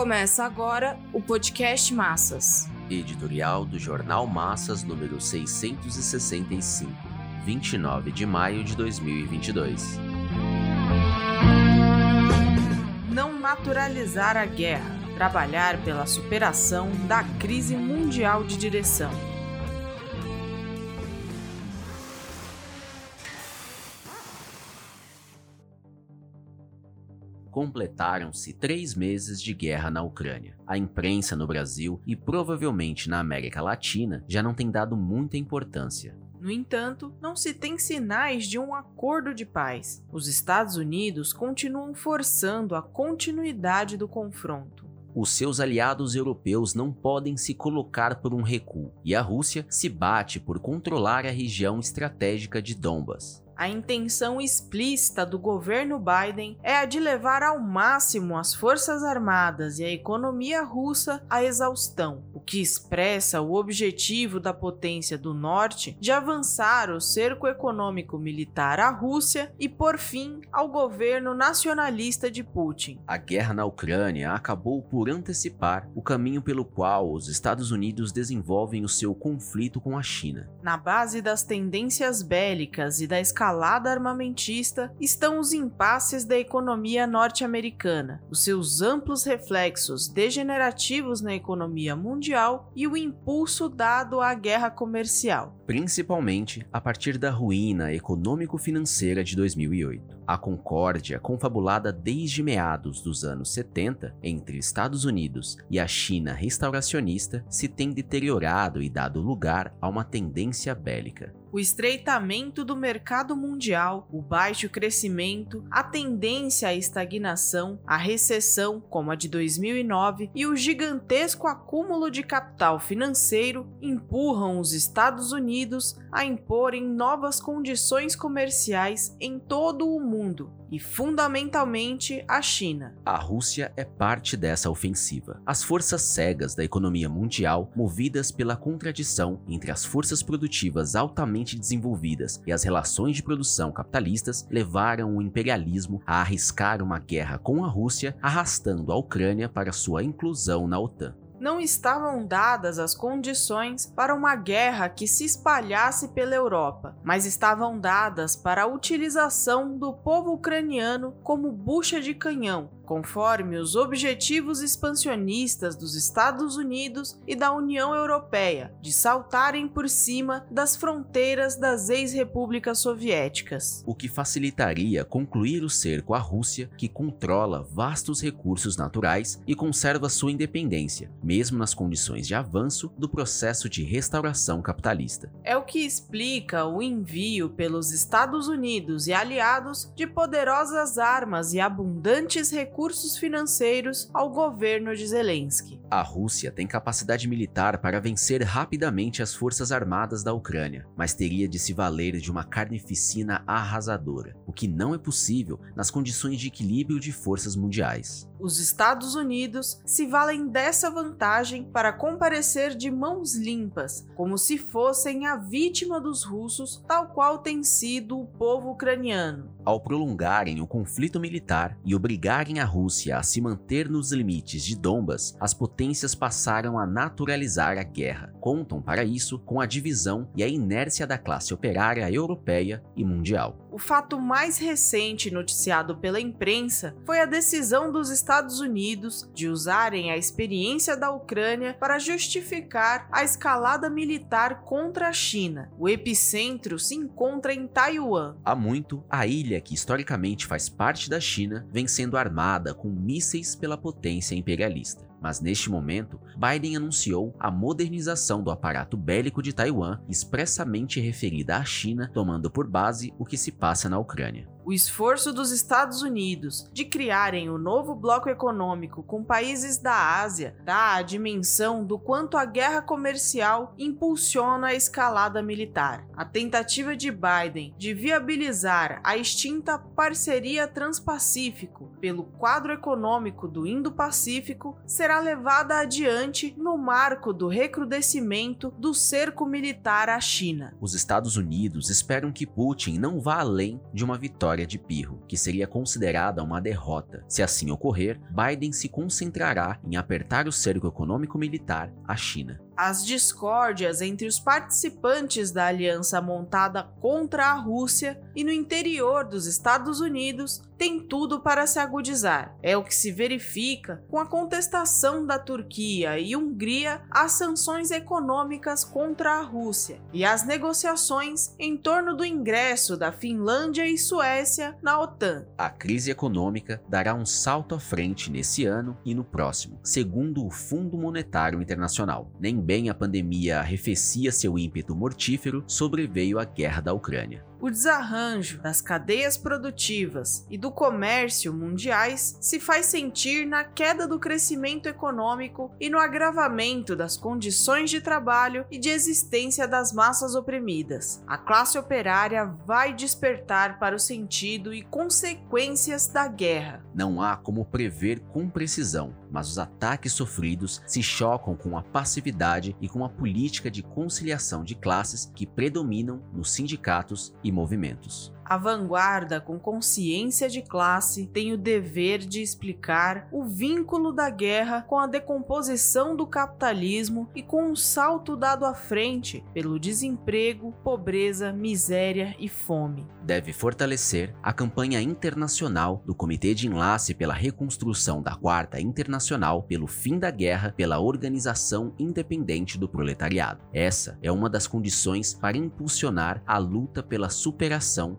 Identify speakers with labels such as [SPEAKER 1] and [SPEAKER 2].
[SPEAKER 1] Começa agora o podcast Massas.
[SPEAKER 2] Editorial do Jornal Massas número 665, 29 de maio de 2022.
[SPEAKER 1] Não naturalizar a guerra. Trabalhar pela superação da crise mundial de direção.
[SPEAKER 2] Completaram-se três meses de guerra na Ucrânia. A imprensa no Brasil e provavelmente na América Latina já não tem dado muita importância.
[SPEAKER 1] No entanto, não se tem sinais de um acordo de paz. Os Estados Unidos continuam forçando a continuidade do confronto.
[SPEAKER 2] Os seus aliados europeus não podem se colocar por um recuo, e a Rússia se bate por controlar a região estratégica de Donbas.
[SPEAKER 1] A intenção explícita do governo Biden é a de levar ao máximo as forças armadas e a economia russa à exaustão, o que expressa o objetivo da potência do norte de avançar o cerco econômico militar à Rússia e por fim ao governo nacionalista de Putin.
[SPEAKER 2] A guerra na Ucrânia acabou por antecipar o caminho pelo qual os Estados Unidos desenvolvem o seu conflito com a China.
[SPEAKER 1] Na base das tendências bélicas e da escalada escalada armamentista estão os impasses da economia norte-americana, os seus amplos reflexos degenerativos na economia mundial e o impulso dado à guerra comercial.
[SPEAKER 2] Principalmente a partir da ruína econômico-financeira de 2008. A concórdia, confabulada desde meados dos anos 70 entre Estados Unidos e a China restauracionista, se tem deteriorado e dado lugar a uma tendência bélica.
[SPEAKER 1] O estreitamento do mercado mundial, o baixo crescimento, a tendência à estagnação, a recessão, como a de 2009, e o gigantesco acúmulo de capital financeiro empurram os Estados Unidos a imporem novas condições comerciais em todo o mundo, e fundamentalmente a China.
[SPEAKER 2] A Rússia é parte dessa ofensiva. As forças cegas da economia mundial, movidas pela contradição entre as forças produtivas altamente desenvolvidas e as relações de produção capitalistas, levaram o imperialismo a arriscar uma guerra com a Rússia, arrastando a Ucrânia para sua inclusão na OTAN
[SPEAKER 1] não estavam dadas as condições para uma guerra que se espalhasse pela Europa, mas estavam dadas para a utilização do povo ucraniano como bucha de canhão conforme os objetivos expansionistas dos Estados Unidos e da União Europeia de saltarem por cima das fronteiras das ex-repúblicas soviéticas.
[SPEAKER 2] O que facilitaria concluir o cerco à Rússia, que controla vastos recursos naturais e conserva sua independência, mesmo nas condições de avanço do processo de restauração capitalista.
[SPEAKER 1] É o que explica o envio pelos Estados Unidos e aliados de poderosas armas e abundantes recursos recursos financeiros ao governo de Zelensky.
[SPEAKER 2] A Rússia tem capacidade militar para vencer rapidamente as forças armadas da Ucrânia, mas teria de se valer de uma carnificina arrasadora, o que não é possível nas condições de equilíbrio de forças mundiais.
[SPEAKER 1] Os Estados Unidos se valem dessa vantagem para comparecer de mãos limpas, como se fossem a vítima dos russos, tal qual tem sido o povo ucraniano.
[SPEAKER 2] Ao prolongarem o conflito militar e obrigarem a Rússia a se manter nos limites de Donbas, as potências passaram a naturalizar a guerra. Contam para isso com a divisão e a inércia da classe operária europeia e mundial.
[SPEAKER 1] O fato mais recente noticiado pela imprensa foi a decisão dos Estados Unidos de usarem a experiência da Ucrânia para justificar a escalada militar contra a China. O epicentro se encontra em Taiwan.
[SPEAKER 2] Há muito, a ilha, que historicamente faz parte da China, vem sendo armada com mísseis pela potência imperialista. Mas neste momento, Biden anunciou a modernização do aparato bélico de Taiwan, expressamente referida à China, tomando por base o que se passa na Ucrânia.
[SPEAKER 1] O esforço dos Estados Unidos de criarem o novo bloco econômico com países da Ásia dá a dimensão do quanto a guerra comercial impulsiona a escalada militar. A tentativa de Biden de viabilizar a extinta Parceria Transpacífico pelo quadro econômico do Indo-Pacífico será levada adiante no marco do recrudescimento do cerco militar à China.
[SPEAKER 2] Os Estados Unidos esperam que Putin não vá além de uma vitória vitória de Pirro, que seria considerada uma derrota. Se assim ocorrer, Biden se concentrará em apertar o cerco econômico-militar à China.
[SPEAKER 1] As discórdias entre os participantes da aliança montada contra a Rússia e no interior dos Estados Unidos têm tudo para se agudizar. É o que se verifica com a contestação da Turquia e Hungria às sanções econômicas contra a Rússia e as negociações em torno do ingresso da Finlândia e Suécia na OTAN.
[SPEAKER 2] A crise econômica dará um salto à frente nesse ano e no próximo, segundo o Fundo Monetário Internacional. Nem bem a pandemia arrefecia seu ímpeto mortífero, sobreveio a guerra da Ucrânia.
[SPEAKER 1] O desarranjo das cadeias produtivas e do comércio mundiais se faz sentir na queda do crescimento econômico e no agravamento das condições de trabalho e de existência das massas oprimidas. A classe operária vai despertar para o sentido e consequências da guerra.
[SPEAKER 2] Não há como prever com precisão, mas os ataques sofridos se chocam com a passividade e com a política de conciliação de classes que predominam nos sindicatos e movimentos.
[SPEAKER 1] A vanguarda, com consciência de classe, tem o dever de explicar o vínculo da guerra com a decomposição do capitalismo e com o um salto dado à frente pelo desemprego, pobreza, miséria e fome.
[SPEAKER 2] Deve fortalecer a campanha internacional do Comitê de Enlace pela Reconstrução da Quarta Internacional pelo fim da guerra pela Organização Independente do Proletariado. Essa é uma das condições para impulsionar a luta pela superação